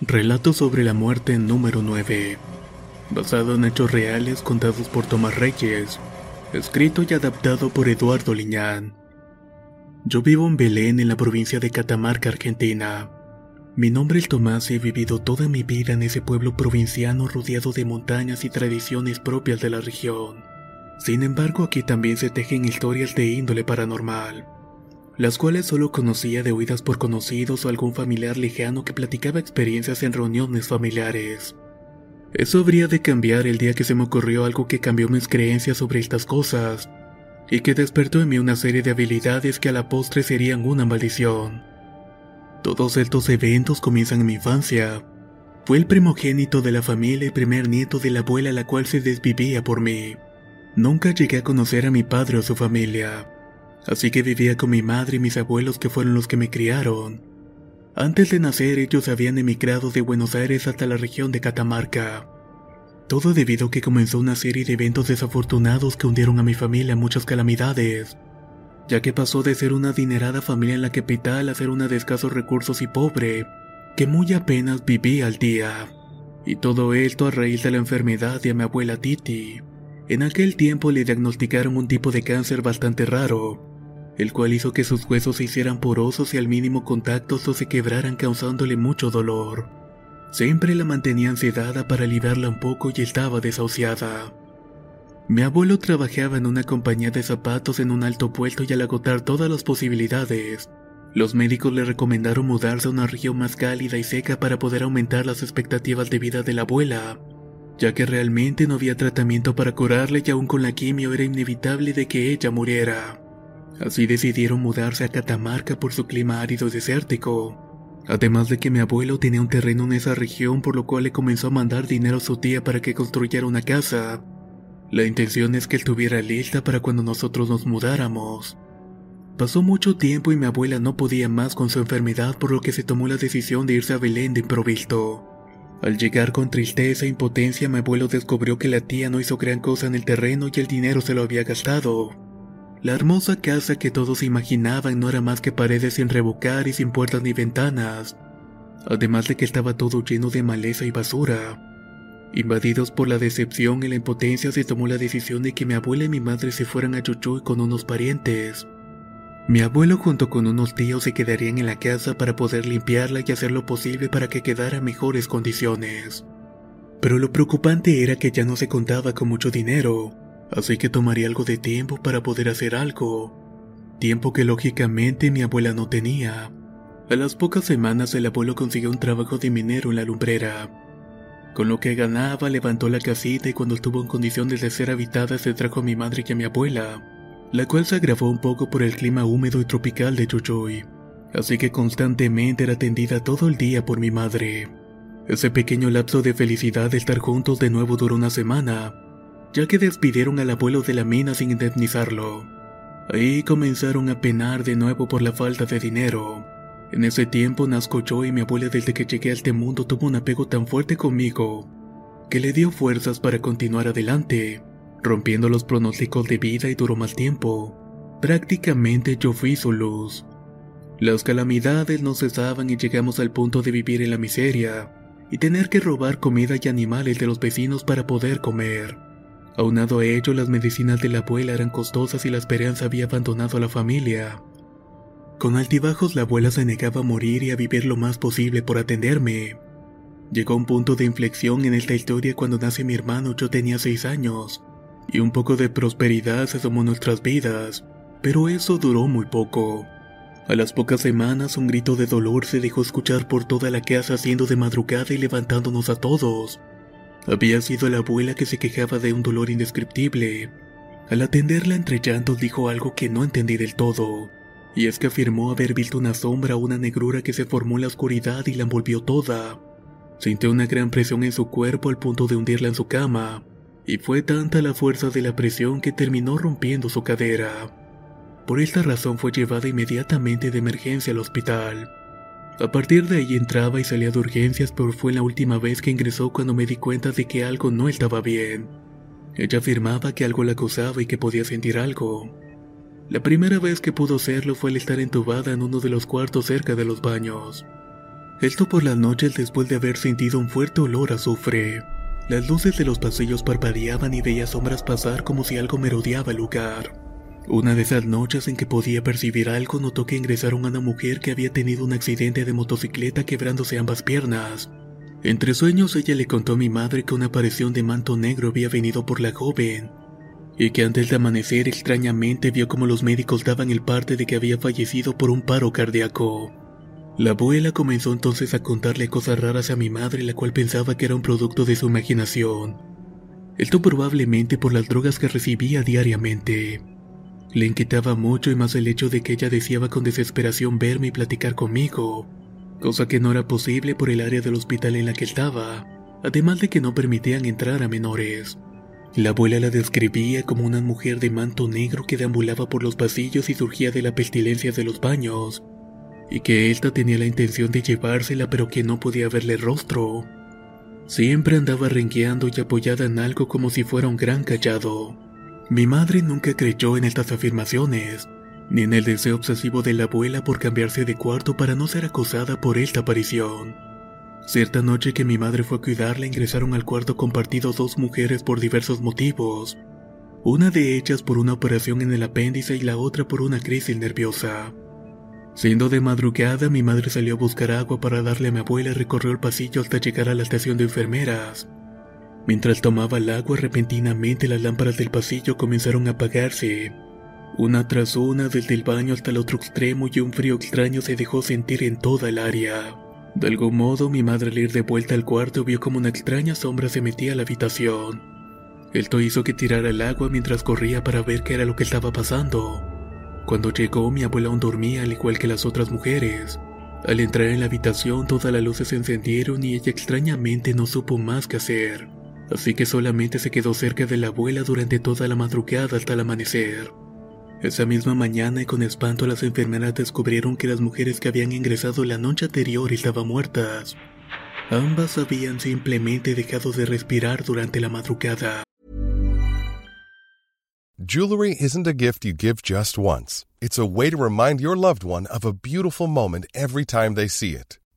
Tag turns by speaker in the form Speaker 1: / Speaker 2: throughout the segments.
Speaker 1: Relato sobre la muerte número 9. Basado en hechos reales contados por Tomás Reyes. Escrito y adaptado por Eduardo Liñán. Yo vivo en Belén, en la provincia de Catamarca, Argentina. Mi nombre es Tomás y he vivido toda mi vida en ese pueblo provinciano rodeado de montañas y tradiciones propias de la región. Sin embargo, aquí también se tejen historias de índole paranormal las cuales solo conocía de oídas por conocidos o algún familiar lejano que platicaba experiencias en reuniones familiares. Eso habría de cambiar el día que se me ocurrió algo que cambió mis creencias sobre estas cosas, y que despertó en mí una serie de habilidades que a la postre serían una maldición. Todos estos eventos comienzan en mi infancia. Fue el primogénito de la familia y primer nieto de la abuela la cual se desvivía por mí. Nunca llegué a conocer a mi padre o su familia así que vivía con mi madre y mis abuelos que fueron los que me criaron. Antes de nacer ellos habían emigrado de Buenos Aires hasta la región de Catamarca. Todo debido a que comenzó una serie de eventos desafortunados que hundieron a mi familia en muchas calamidades, ya que pasó de ser una adinerada familia en la capital a ser una de escasos recursos y pobre, que muy apenas vivía al día. Y todo esto a raíz de la enfermedad de mi abuela Titi. En aquel tiempo le diagnosticaron un tipo de cáncer bastante raro, el cual hizo que sus huesos se hicieran porosos y al mínimo contacto o se quebraran causándole mucho dolor. Siempre la mantenían sedada para aliviarla un poco y estaba desahuciada. Mi abuelo trabajaba en una compañía de zapatos en un alto puesto y al agotar todas las posibilidades, los médicos le recomendaron mudarse a una región más cálida y seca para poder aumentar las expectativas de vida de la abuela, ya que realmente no había tratamiento para curarle y aún con la quimio era inevitable de que ella muriera. Así decidieron mudarse a Catamarca por su clima árido y desértico. Además de que mi abuelo tenía un terreno en esa región por lo cual le comenzó a mandar dinero a su tía para que construyera una casa. La intención es que él tuviera lista para cuando nosotros nos mudáramos. Pasó mucho tiempo y mi abuela no podía más con su enfermedad por lo que se tomó la decisión de irse a Belén de improviso. Al llegar con tristeza e impotencia mi abuelo descubrió que la tía no hizo gran cosa en el terreno y el dinero se lo había gastado. La hermosa casa que todos imaginaban no era más que paredes sin revocar y sin puertas ni ventanas, además de que estaba todo lleno de maleza y basura. Invadidos por la decepción y la impotencia se tomó la decisión de que mi abuela y mi madre se fueran a Chuchuy con unos parientes. Mi abuelo junto con unos tíos se quedarían en la casa para poder limpiarla y hacer lo posible para que quedara en mejores condiciones. Pero lo preocupante era que ya no se contaba con mucho dinero, así que tomaría algo de tiempo para poder hacer algo, tiempo que lógicamente mi abuela no tenía. A las pocas semanas el abuelo consiguió un trabajo de minero en la lumbrera. Con lo que ganaba levantó la casita y cuando estuvo en condiciones de ser habitada se trajo a mi madre y a mi abuela, la cual se agravó un poco por el clima húmedo y tropical de Chuchuy, así que constantemente era atendida todo el día por mi madre. Ese pequeño lapso de felicidad de estar juntos de nuevo duró una semana, ya que despidieron al abuelo de la mina sin indemnizarlo. Ahí comenzaron a penar de nuevo por la falta de dinero. En ese tiempo nazco yo y mi abuela desde que llegué a este mundo tuvo un apego tan fuerte conmigo que le dio fuerzas para continuar adelante, rompiendo los pronósticos de vida y duró más tiempo. Prácticamente yo fui su luz. Las calamidades no cesaban y llegamos al punto de vivir en la miseria y tener que robar comida y animales de los vecinos para poder comer. Aunado a ello, las medicinas de la abuela eran costosas y la esperanza había abandonado a la familia. Con altibajos la abuela se negaba a morir y a vivir lo más posible por atenderme. Llegó un punto de inflexión en esta historia cuando nace mi hermano, yo tenía seis años, y un poco de prosperidad se asomó nuestras vidas, pero eso duró muy poco. A las pocas semanas un grito de dolor se dejó escuchar por toda la casa haciendo de madrugada y levantándonos a todos. Había sido la abuela que se quejaba de un dolor indescriptible. Al atenderla entre llantos dijo algo que no entendí del todo. y es que afirmó haber visto una sombra o una negrura que se formó en la oscuridad y la envolvió toda. Sintió una gran presión en su cuerpo al punto de hundirla en su cama, y fue tanta la fuerza de la presión que terminó rompiendo su cadera. Por esta razón fue llevada inmediatamente de emergencia al hospital. A partir de ahí entraba y salía de urgencias, pero fue la última vez que ingresó cuando me di cuenta de que algo no estaba bien. Ella afirmaba que algo la acosaba y que podía sentir algo. La primera vez que pudo hacerlo fue al estar entubada en uno de los cuartos cerca de los baños. Esto por las noches después de haber sentido un fuerte olor a azufre. Las luces de los pasillos parpadeaban y veía sombras pasar como si algo merodeaba el lugar. Una de esas noches en que podía percibir algo notó que ingresaron a una mujer que había tenido un accidente de motocicleta quebrándose ambas piernas. Entre sueños ella le contó a mi madre que una aparición de manto negro había venido por la joven, y que antes de amanecer extrañamente vio como los médicos daban el parte de que había fallecido por un paro cardíaco. La abuela comenzó entonces a contarle cosas raras a mi madre, la cual pensaba que era un producto de su imaginación. Esto probablemente por las drogas que recibía diariamente. Le inquietaba mucho y más el hecho de que ella deseaba con desesperación verme y platicar conmigo, cosa que no era posible por el área del hospital en la que estaba, además de que no permitían entrar a menores. La abuela la describía como una mujer de manto negro que deambulaba por los pasillos y surgía de la pestilencia de los baños, y que ésta tenía la intención de llevársela pero que no podía verle rostro. Siempre andaba rengueando y apoyada en algo como si fuera un gran callado. Mi madre nunca creyó en estas afirmaciones, ni en el deseo obsesivo de la abuela por cambiarse de cuarto para no ser acosada por esta aparición. Cierta noche que mi madre fue a cuidarla ingresaron al cuarto compartido dos mujeres por diversos motivos, una de ellas por una operación en el apéndice y la otra por una crisis nerviosa. Siendo de madrugada, mi madre salió a buscar agua para darle a mi abuela y recorrió el pasillo hasta llegar a la estación de enfermeras. Mientras tomaba el agua, repentinamente las lámparas del pasillo comenzaron a apagarse. Una tras una, desde el baño hasta el otro extremo, y un frío extraño se dejó sentir en toda el área. De algún modo, mi madre al ir de vuelta al cuarto vio como una extraña sombra se metía a la habitación. Esto hizo que tirara el agua mientras corría para ver qué era lo que estaba pasando. Cuando llegó, mi abuela aún dormía al igual que las otras mujeres. Al entrar en la habitación, todas las luces se encendieron y ella extrañamente no supo más qué hacer así que solamente se quedó cerca de la abuela durante toda la madrugada hasta el amanecer. Esa misma mañana y con espanto las enfermeras descubrieron que las mujeres que habían ingresado la noche anterior estaban muertas. Ambas habían simplemente dejado de respirar durante la madrugada.
Speaker 2: Jewelry isn't a gift you give just once. It's a way to remind your loved one of a beautiful moment every time they see it.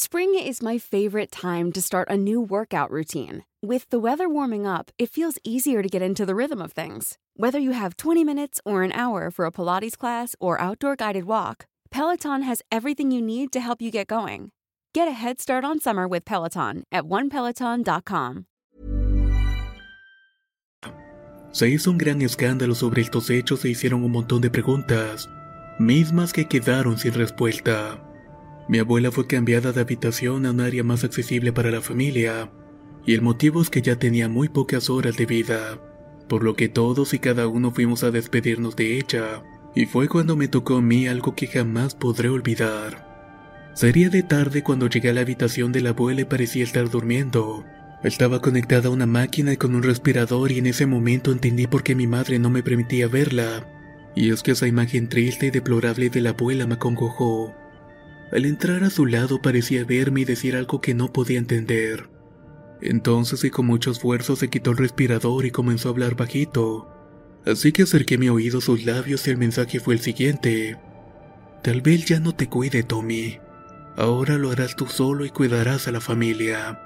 Speaker 3: Spring is my favorite time to start a new workout routine. With the weather warming up, it feels easier to get into the rhythm of things. Whether you have 20 minutes or an hour for a Pilates class or outdoor guided walk, Peloton has everything you need to help you get going. Get a head start on summer with Peloton at onepeloton.com.
Speaker 1: Se hizo un gran escándalo sobre estos hechos e hicieron un montón de preguntas, mismas que quedaron sin respuesta. Mi abuela fue cambiada de habitación a un área más accesible para la familia y el motivo es que ya tenía muy pocas horas de vida, por lo que todos y cada uno fuimos a despedirnos de ella, y fue cuando me tocó a mí algo que jamás podré olvidar. Sería de tarde cuando llegué a la habitación de la abuela y parecía estar durmiendo. Estaba conectada a una máquina y con un respirador y en ese momento entendí por qué mi madre no me permitía verla. Y es que esa imagen triste y deplorable de la abuela me acongojó. Al entrar a su lado parecía verme y decir algo que no podía entender. Entonces y con mucho esfuerzo se quitó el respirador y comenzó a hablar bajito. Así que acerqué mi oído a sus labios y el mensaje fue el siguiente. Tal vez ya no te cuide, Tommy. Ahora lo harás tú solo y cuidarás a la familia.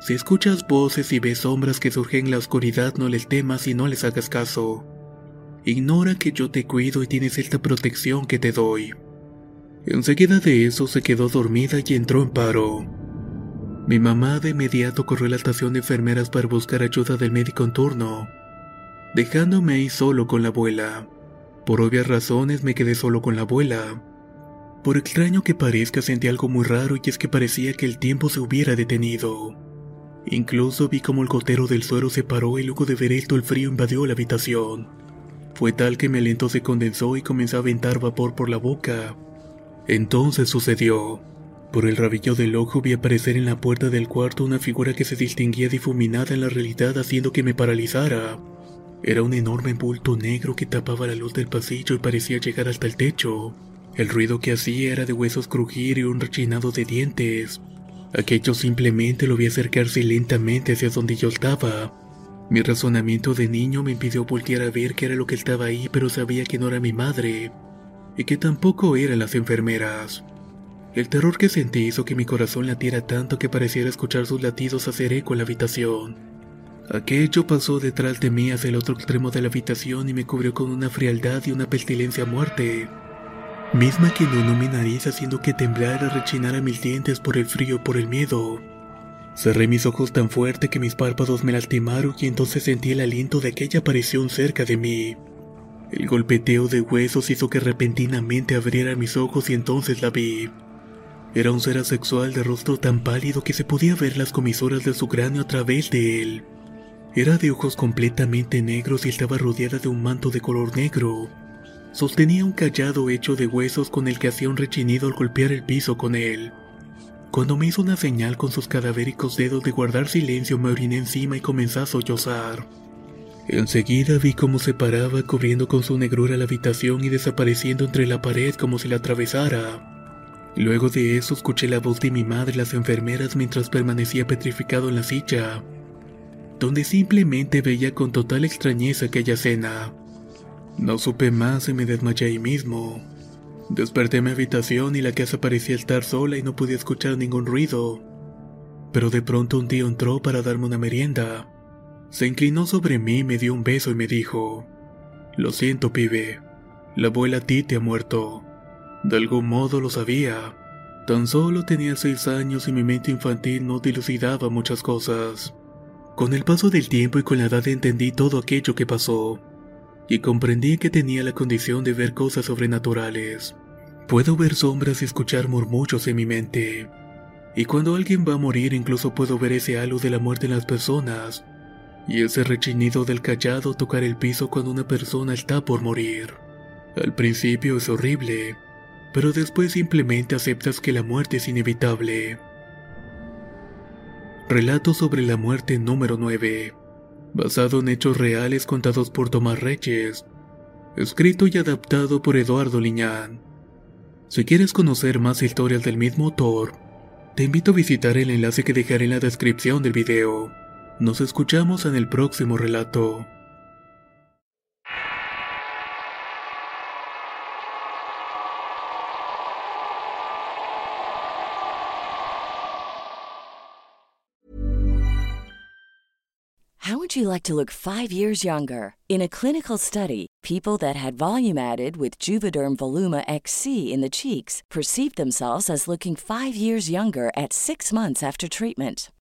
Speaker 1: Si escuchas voces y ves sombras que surgen en la oscuridad, no les temas y no les hagas caso. Ignora que yo te cuido y tienes esta protección que te doy. Enseguida de eso se quedó dormida y entró en paro. Mi mamá de inmediato corrió a la estación de enfermeras para buscar ayuda del médico en turno, dejándome ahí solo con la abuela. Por obvias razones me quedé solo con la abuela. Por extraño que parezca sentí algo muy raro y es que parecía que el tiempo se hubiera detenido. Incluso vi como el gotero del suero se paró y luego de ver esto el frío invadió la habitación. Fue tal que mi aliento se condensó y comenzó a aventar vapor por la boca. Entonces sucedió. Por el rabillo del ojo vi aparecer en la puerta del cuarto una figura que se distinguía difuminada en la realidad haciendo que me paralizara. Era un enorme bulto negro que tapaba la luz del pasillo y parecía llegar hasta el techo. El ruido que hacía era de huesos crujir y un rechinado de dientes. Aquello simplemente lo vi acercarse lentamente hacia donde yo estaba. Mi razonamiento de niño me impidió voltear a ver qué era lo que estaba ahí, pero sabía que no era mi madre y que tampoco eran las enfermeras. El terror que sentí hizo que mi corazón latiera tanto que pareciera escuchar sus latidos hacer eco en la habitación. Aquello pasó detrás de mí hacia el otro extremo de la habitación y me cubrió con una frialdad y una pestilencia a muerte, misma que inundó mi nariz haciendo que temblara rechinara mis dientes por el frío y por el miedo. Cerré mis ojos tan fuerte que mis párpados me lastimaron y entonces sentí el aliento de aquella aparición cerca de mí. El golpeteo de huesos hizo que repentinamente abriera mis ojos y entonces la vi. Era un ser asexual de rostro tan pálido que se podía ver las comisuras de su cráneo a través de él. Era de ojos completamente negros y estaba rodeada de un manto de color negro. Sostenía un callado hecho de huesos con el que hacía un rechinido al golpear el piso con él. Cuando me hizo una señal con sus cadavéricos dedos de guardar silencio, me oriné encima y comencé a sollozar. Enseguida vi cómo se paraba cubriendo con su negrura la habitación y desapareciendo entre la pared como si la atravesara. Luego de eso escuché la voz de mi madre y las enfermeras mientras permanecía petrificado en la silla, donde simplemente veía con total extrañeza aquella escena. No supe más y me desmayé ahí mismo. Desperté en mi habitación y la casa parecía estar sola y no podía escuchar ningún ruido. Pero de pronto un tío entró para darme una merienda. Se inclinó sobre mí, me dio un beso y me dijo, Lo siento, pibe, la abuela Titi ha muerto. De algún modo lo sabía. Tan solo tenía seis años y mi mente infantil no dilucidaba muchas cosas. Con el paso del tiempo y con la edad entendí todo aquello que pasó, y comprendí que tenía la condición de ver cosas sobrenaturales. Puedo ver sombras y escuchar murmullos en mi mente. Y cuando alguien va a morir incluso puedo ver ese halo de la muerte en las personas, y ese rechinido del callado tocar el piso cuando una persona está por morir. Al principio es horrible, pero después simplemente aceptas que la muerte es inevitable. Relato sobre la muerte número 9, basado en hechos reales contados por Tomás Reyes, escrito y adaptado por Eduardo Liñán. Si quieres conocer más historias del mismo autor, te invito a visitar el enlace que dejaré en la descripción del video. Nos escuchamos en el próximo relato.
Speaker 4: How would you like to look five years younger? In a clinical study, people that had volume added with Juvederm Voluma XC in the cheeks perceived themselves as looking five years younger at six months after treatment.